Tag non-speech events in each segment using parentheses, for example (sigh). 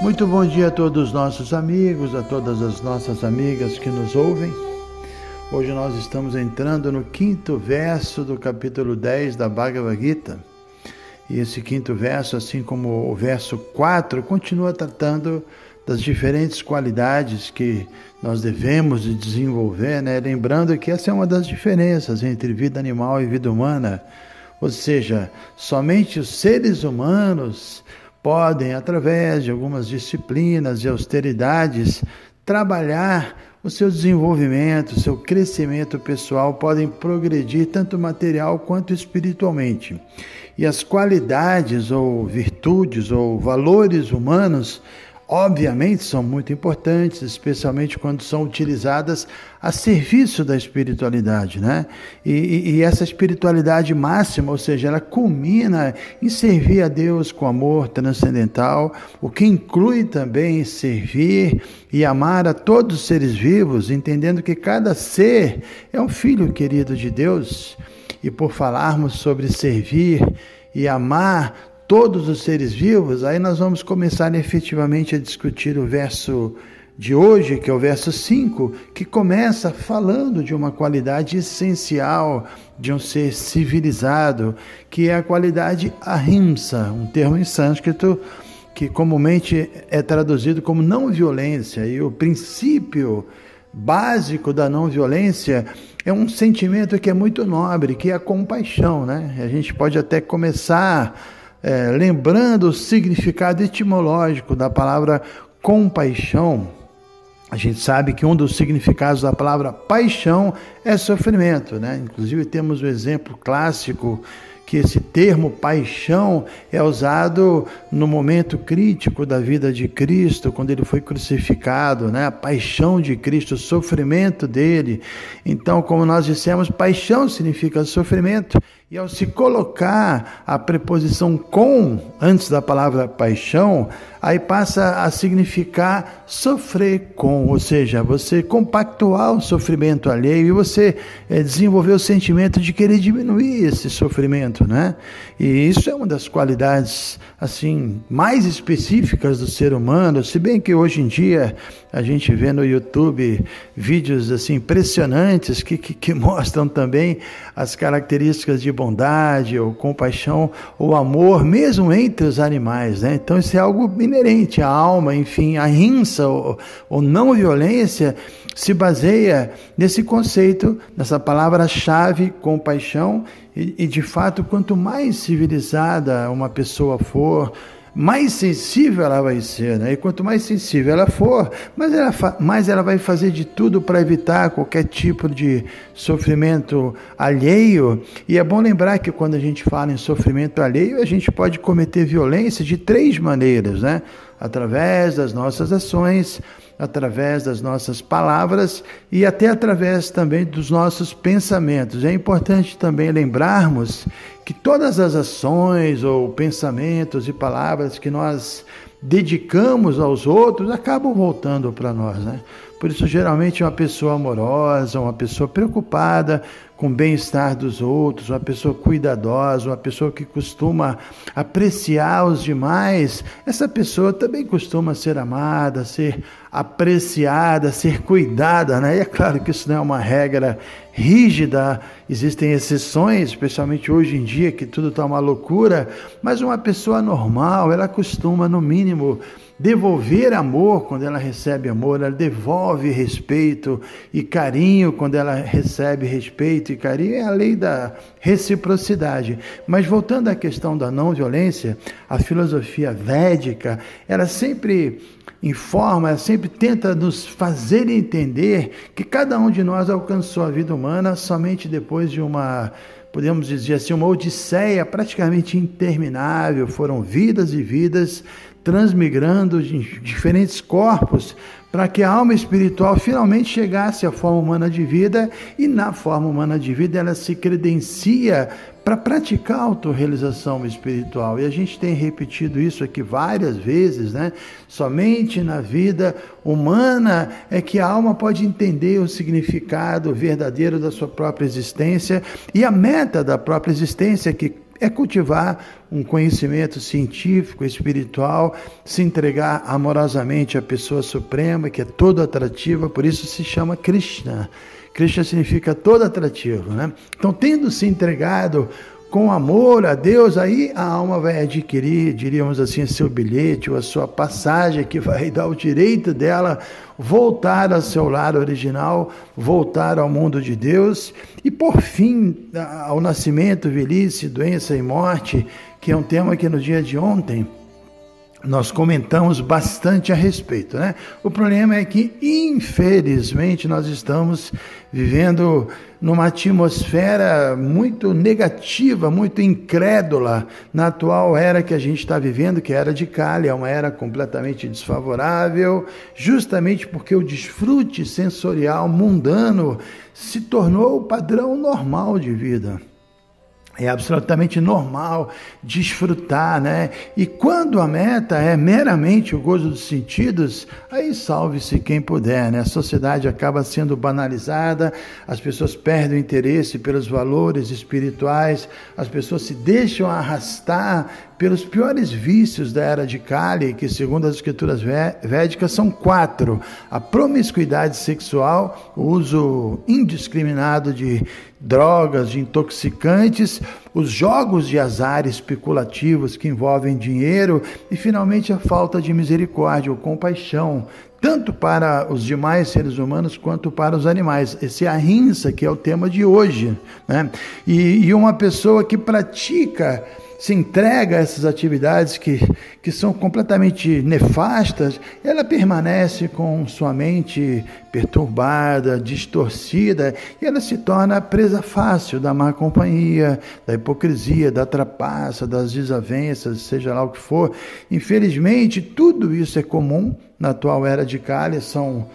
Muito bom dia a todos os nossos amigos, a todas as nossas amigas que nos ouvem. Hoje nós estamos entrando no quinto verso do capítulo 10 da Bhagavad Gita. E esse quinto verso, assim como o verso 4, continua tratando das diferentes qualidades que nós devemos desenvolver, né? lembrando que essa é uma das diferenças entre vida animal e vida humana. Ou seja, somente os seres humanos podem, através de algumas disciplinas e austeridades, trabalhar o seu desenvolvimento, o seu crescimento pessoal, podem progredir tanto material quanto espiritualmente. E as qualidades ou virtudes ou valores humanos obviamente são muito importantes, especialmente quando são utilizadas a serviço da espiritualidade, né? E, e, e, essa espiritualidade máxima, ou seja, ela culmina em servir a Deus com amor transcendental, o que inclui também servir e amar a todos os seres vivos, entendendo que cada ser é um filho querido de Deus. E por falarmos sobre servir e amar todos os seres vivos, aí nós vamos começar efetivamente a discutir o verso de hoje, que é o verso 5, que começa falando de uma qualidade essencial de um ser civilizado, que é a qualidade ahimsa, um termo em sânscrito que comumente é traduzido como não violência, e o princípio básico da não violência é um sentimento que é muito nobre, que é a compaixão, né? A gente pode até começar é, lembrando o significado etimológico da palavra compaixão, a gente sabe que um dos significados da palavra paixão é sofrimento, né? Inclusive temos o exemplo clássico que esse termo paixão é usado no momento crítico da vida de Cristo, quando ele foi crucificado, né? A paixão de Cristo, o sofrimento dele. Então, como nós dissemos, paixão significa sofrimento. E ao se colocar a preposição com antes da palavra paixão, aí passa a significar sofrer com, ou seja, você compactuar o sofrimento alheio e você é, desenvolver o sentimento de querer diminuir esse sofrimento, né? E isso é uma das qualidades assim mais específicas do ser humano, se bem que hoje em dia a gente vê no YouTube vídeos assim impressionantes que, que, que (laughs) mostram também as características de bondade ou compaixão ou amor, mesmo entre os animais. Né? Então, isso é algo inerente à alma, enfim, a rinça ou, ou não violência se baseia nesse conceito, nessa palavra-chave, compaixão, e, e de fato, quanto mais civilizada uma pessoa for, mais sensível ela vai ser, né? E quanto mais sensível ela for, mais ela, mais ela vai fazer de tudo para evitar qualquer tipo de sofrimento alheio. E é bom lembrar que quando a gente fala em sofrimento alheio, a gente pode cometer violência de três maneiras, né? Através das nossas ações, através das nossas palavras e até através também dos nossos pensamentos. É importante também lembrarmos que todas as ações ou pensamentos e palavras que nós dedicamos aos outros acabam voltando para nós, né? Por isso, geralmente, uma pessoa amorosa, uma pessoa preocupada com o bem-estar dos outros, uma pessoa cuidadosa, uma pessoa que costuma apreciar os demais, essa pessoa também costuma ser amada, ser apreciada, ser cuidada, né? E é claro que isso não é uma regra rígida, existem exceções, especialmente hoje em dia que tudo está uma loucura, mas uma pessoa normal, ela costuma, no mínimo, devolver amor quando ela recebe amor, ela devolve respeito e carinho quando ela recebe respeito e carinho, é a lei da reciprocidade. Mas voltando à questão da não violência, a filosofia védica, ela sempre informa, ela sempre tenta nos fazer entender que cada um de nós alcançou a vida humana somente depois de uma podemos dizer assim, uma odisseia praticamente interminável. Foram vidas e vidas transmigrando diferentes corpos para que a alma espiritual finalmente chegasse à forma humana de vida e na forma humana de vida ela se credencia para praticar a autorrealização espiritual. E a gente tem repetido isso aqui várias vezes, né? Somente na vida humana é que a alma pode entender o significado verdadeiro da sua própria existência e a meta da própria existência que é cultivar um conhecimento científico, espiritual, se entregar amorosamente à pessoa suprema, que é todo atrativa, por isso se chama Krishna. Krishna significa todo atrativo, né? Então, tendo se entregado com amor a Deus, aí a alma vai adquirir, diríamos assim, seu bilhete ou a sua passagem que vai (laughs) dar o direito dela voltar ao seu lar original, voltar ao mundo de Deus. E por fim ao nascimento, velhice, doença e morte, que é um tema que no dia de ontem nós comentamos bastante a respeito, né? O problema é que, infelizmente, nós estamos vivendo numa atmosfera muito negativa, muito incrédula na atual era que a gente está vivendo, que é a era de Kali, é uma era completamente desfavorável, justamente porque o desfrute sensorial mundano se tornou o padrão normal de vida é absolutamente normal desfrutar, né? E quando a meta é meramente o gozo dos sentidos, aí salve-se quem puder, né? A sociedade acaba sendo banalizada, as pessoas perdem o interesse pelos valores espirituais, as pessoas se deixam arrastar pelos piores vícios da era de Kali, que segundo as escrituras védicas são quatro: a promiscuidade sexual, o uso indiscriminado de drogas, de intoxicantes, os jogos de azar especulativos que envolvem dinheiro e finalmente a falta de misericórdia ou compaixão, tanto para os demais seres humanos quanto para os animais. Esse é a rinça que é o tema de hoje. Né? E, e uma pessoa que pratica se entrega a essas atividades que, que são completamente nefastas, ela permanece com sua mente perturbada, distorcida, e ela se torna presa fácil da má companhia, da hipocrisia, da trapaça, das desavenças, seja lá o que for. Infelizmente, tudo isso é comum na atual era de Kali, são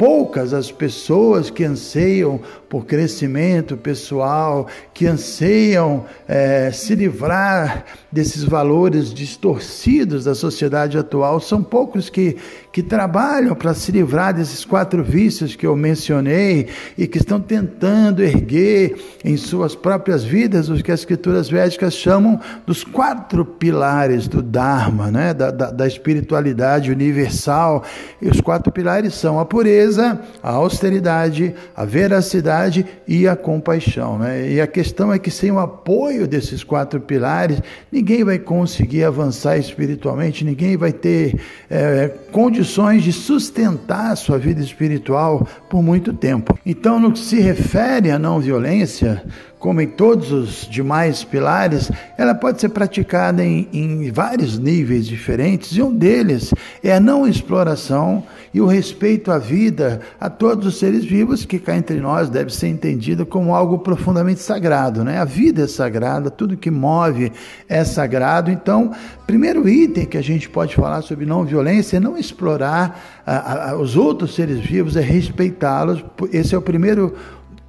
poucas as pessoas que anseiam por crescimento pessoal, que anseiam é, se livrar desses valores distorcidos da sociedade atual. São poucos que, que trabalham para se livrar desses quatro vícios que eu mencionei e que estão tentando erguer em suas próprias vidas o que as escrituras védicas chamam dos quatro pilares do Dharma, né? da, da, da espiritualidade universal. E os quatro pilares são a pureza pureza, a austeridade, a veracidade e a compaixão. Né? E a questão é que sem o apoio desses quatro pilares, ninguém vai conseguir avançar espiritualmente, ninguém vai ter é, condições de sustentar a sua vida espiritual por muito tempo. Então, no que se refere à não violência, como em todos os demais pilares, ela pode ser praticada em, em, vários níveis diferentes, e um deles é a não exploração e o respeito à vida, a todos os seres vivos, que cá entre nós deve ser entendido como algo profundamente sagrado. Né? A vida é sagrada, tudo que move é sagrado. Então, primeiro item que a gente pode falar sobre não violência é não explorar a, a, os outros seres vivos, é respeitá-los. Esse é o primeiro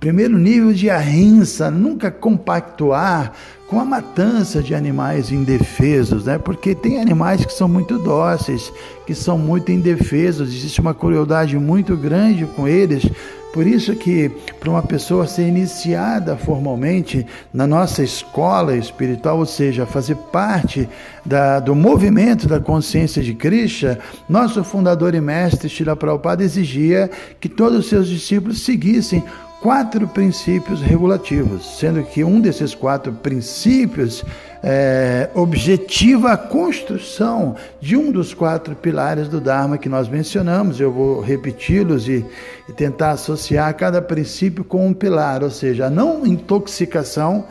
Primeiro nível de arrinça, nunca compactuar com a matança de animais indefesos, né? Porque tem animais que são muito dóceis, que são muito indefesos, existe uma crueldade muito grande com eles. Por isso que para uma pessoa ser iniciada formalmente na nossa escola espiritual, ou seja, fazer parte da, do movimento da consciência de Krishna, nosso fundador e mestre Shila Prabhupada exigia que todos os seus discípulos seguissem quatro princípios regulativos, sendo que um desses quatro princípios é, objetiva a construção de um dos quatro pilares do Dharma que nós mencionamos. Eu vou repeti-los e, e tentar associar cada princípio com um pilar, ou seja, a não intoxicação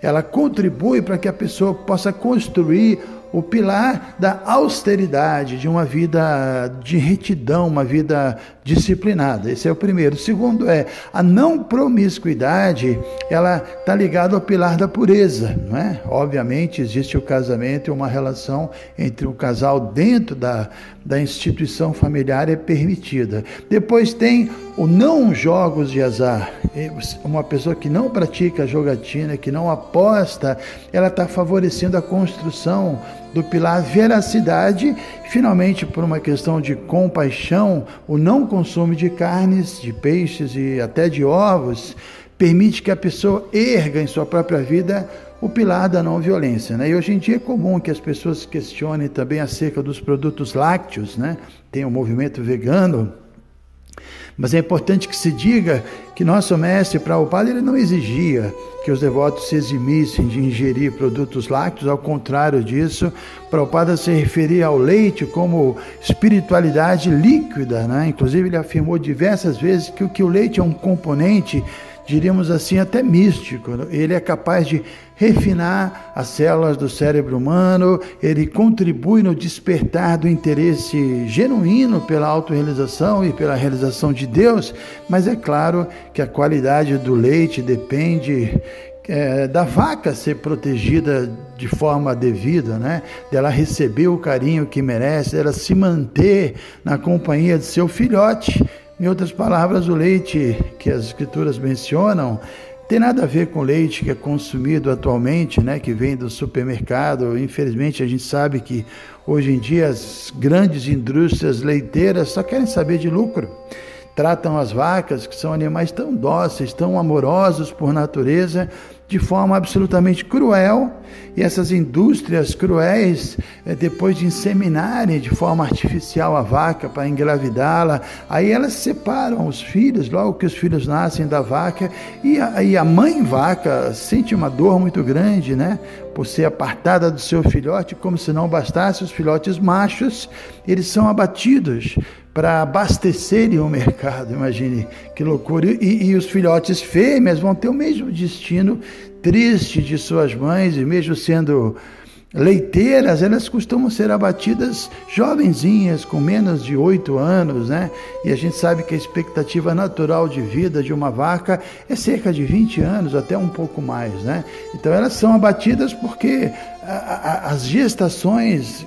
ela contribui para que a pessoa possa construir o pilar da austeridade, de uma vida de retidão, uma vida disciplinada. Esse é o primeiro. O segundo é a não promiscuidade, ela está ligada ao pilar da pureza, não é? Obviamente existe o casamento e uma relação entre o casal dentro da, da instituição familiar é permitida. Depois tem o não jogos de azar. Uma pessoa que não pratica jogatina, que não aposta, ela está favorecendo a construção do pilar veracidade, finalmente por uma questão de compaixão, o não consumo de carnes, de peixes e até de ovos permite que a pessoa erga em sua própria vida o pilar da não violência. Né? E hoje em dia é comum que as pessoas questionem também acerca dos produtos lácteos, né? tem o movimento vegano, mas é importante que se diga que nosso mestre Prabhupada ele não exigia que os devotos se eximissem de ingerir produtos lácteos, ao contrário disso, Prabhupada se referia ao leite como espiritualidade líquida, né? inclusive ele afirmou diversas vezes que o que o leite é um componente diríamos assim, até místico. Ele é capaz de refinar as células do cérebro humano, ele contribui no despertar do interesse genuíno pela autorrealização e pela realização de Deus, mas é claro que a qualidade do leite depende é, da vaca ser protegida de forma devida, né? Dela receber o carinho que merece, dela se manter na companhia de seu filhote. Em outras palavras, o leite que as escrituras mencionam tem nada a ver com o leite que é consumido atualmente, né, que vem do supermercado. Infelizmente, a gente sabe que hoje em dia as grandes indústrias leiteiras só querem saber de lucro. Tratam as vacas, que são animais tão dóceis, tão amorosos por natureza, de forma absolutamente cruel, e essas indústrias cruéis, eh, depois de inseminarem de forma artificial a vaca para engravidá-la, aí elas separam os filhos, logo que os filhos nascem da vaca, e a, a mãe vaca sente uma dor muito grande, né? Por ser apartada do seu filhote, como se não bastasse, os filhotes machos, eles são abatidos para abastecerem o mercado. Imagine que loucura. E, e, os filhotes fêmeas vão ter o mesmo destino triste de suas mães, e mesmo sendo leiteiras, elas costumam ser abatidas jovenzinhas, com menos de oito anos, né? E a gente sabe que a expectativa natural de vida de uma vaca é cerca de 20 anos, até um pouco mais, né? Então elas são abatidas porque as gestações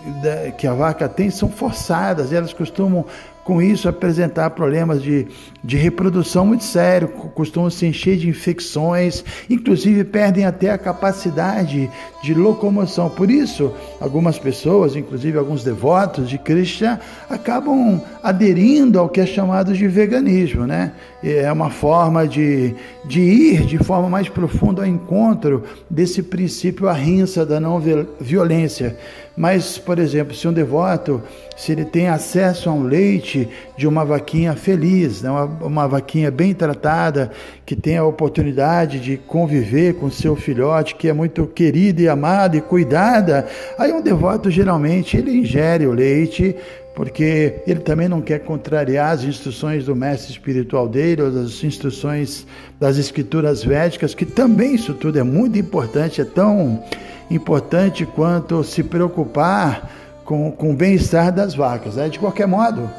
que a vaca tem são forçadas, elas costumam com isso apresentar problemas de, de reprodução muito sérios, costumam se encher de infecções, inclusive perdem até a capacidade de locomoção. Por isso, algumas pessoas, inclusive alguns devotos de Krishna, acabam aderindo ao que é chamado de veganismo, né? É uma forma de, de ir de forma mais profunda ao encontro desse princípio arrinça da não violência. Mas, por exemplo, se um devoto, se ele tem acesso a um leite de uma vaquinha feliz, né, uma, uma vaquinha bem tratada, que tem a oportunidade de conviver com seu filhote, que é muito querida e amada e cuidada, aí um devoto geralmente ele ingere o leite porque ele também não quer contrariar as instruções do mestre espiritual dele, ou as instruções das escrituras védicas, que também isso tudo é muito importante, é tão importante quanto se preocupar com, com o bem-estar das vacas. Né? De qualquer modo,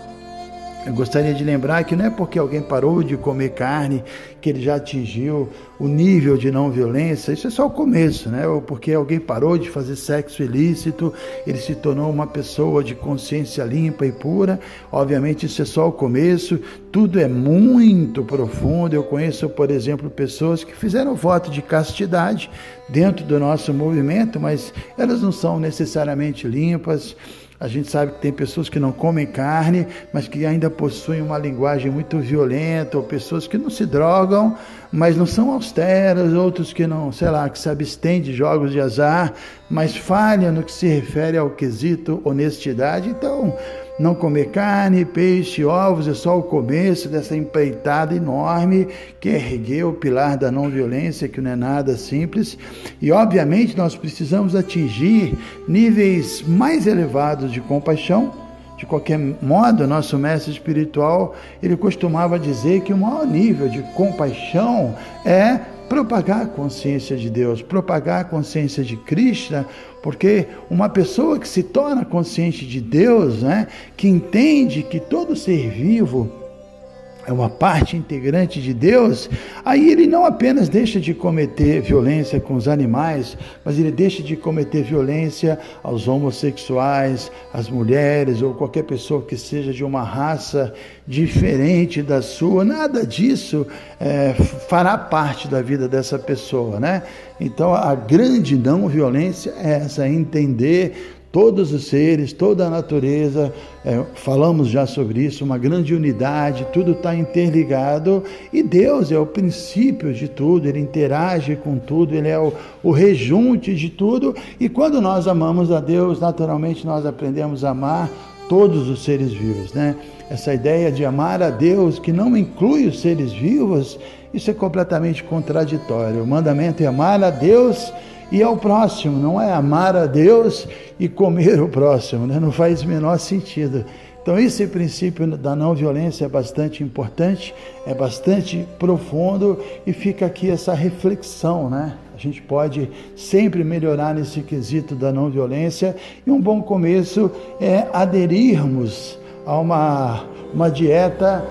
eu gostaria de lembrar que não é porque alguém parou de comer carne que ele já atingiu o nível de não violência, isso é só o começo, né? Ou porque alguém parou de fazer sexo ilícito, ele se tornou uma pessoa de consciência limpa e pura. Obviamente, isso é só o começo, tudo é muito profundo. Eu conheço, por exemplo, pessoas que fizeram voto de castidade dentro do nosso movimento, mas elas não são necessariamente limpas a gente sabe que tem pessoas que não comem carne, mas que ainda possuem uma linguagem muito violenta, ou pessoas que não se drogam, mas não são austeras, outros que não, sei lá, que se abstêm de jogos de azar, mas falham no que se refere ao quesito honestidade. Então, não comer carne, peixe, ovos é só o começo dessa empreitada enorme que ergueu o pilar da não violência, que não é nada simples. E obviamente nós precisamos atingir níveis mais elevados de compaixão. De qualquer modo, nosso mestre espiritual, ele costumava dizer que o maior nível de compaixão é propagar a consciência de Deus, propagar a consciência de Krishna, porque uma pessoa que se torna consciente de Deus, né, que entende que todo ser vivo é uma parte integrante de Deus, aí ele não apenas deixa de cometer violência com os animais, mas ele deixa de cometer violência aos homossexuais, às mulheres ou qualquer pessoa que seja de uma raça diferente da sua. Nada disso é, fará parte da vida dessa pessoa, né? Então a grande não violência é essa, entender todos os seres, toda a natureza, é, falamos já sobre isso, uma grande unidade, tudo está interligado e Deus é o princípio de tudo, Ele interage com tudo, Ele é o, o rejunte de tudo e quando nós amamos a Deus, naturalmente nós aprendemos a amar todos os seres vivos, né? Essa ideia de amar a Deus que não inclui os seres vivos, isso é completamente contraditório. O mandamento é amar a Deus e ao próximo, não é amar a Deus e comer o próximo, né? não faz o menor sentido. Então, esse princípio da não violência é bastante importante, é bastante profundo e fica aqui essa reflexão, né? A gente pode sempre melhorar nesse quesito da não violência e um bom começo é aderirmos a uma, uma dieta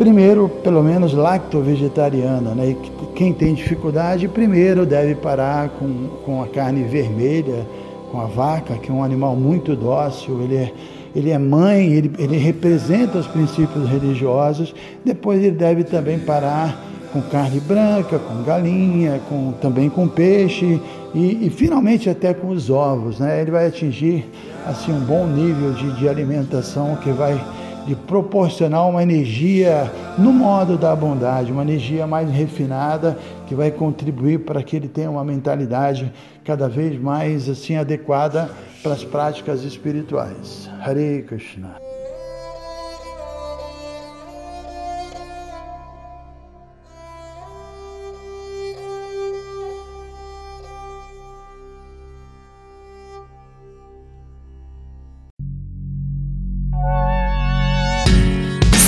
primeiro, pelo menos lacto-vegetariana, né? Quem tem dificuldade, primeiro deve parar com, com a carne vermelha, com a vaca, que é um animal muito dócil, ele é, ele é mãe, ele, ele representa os princípios religiosos, depois ele deve também parar com carne branca, com galinha, com, também com peixe e, e, finalmente até com os ovos. Né? Ele vai atingir assim, um bom nível de, de alimentação que vai de proporcionar uma energia no modo da bondade, uma energia mais refinada que vai contribuir para que ele tenha uma mentalidade cada vez mais assim adequada para as práticas espirituais. Hare Krishna.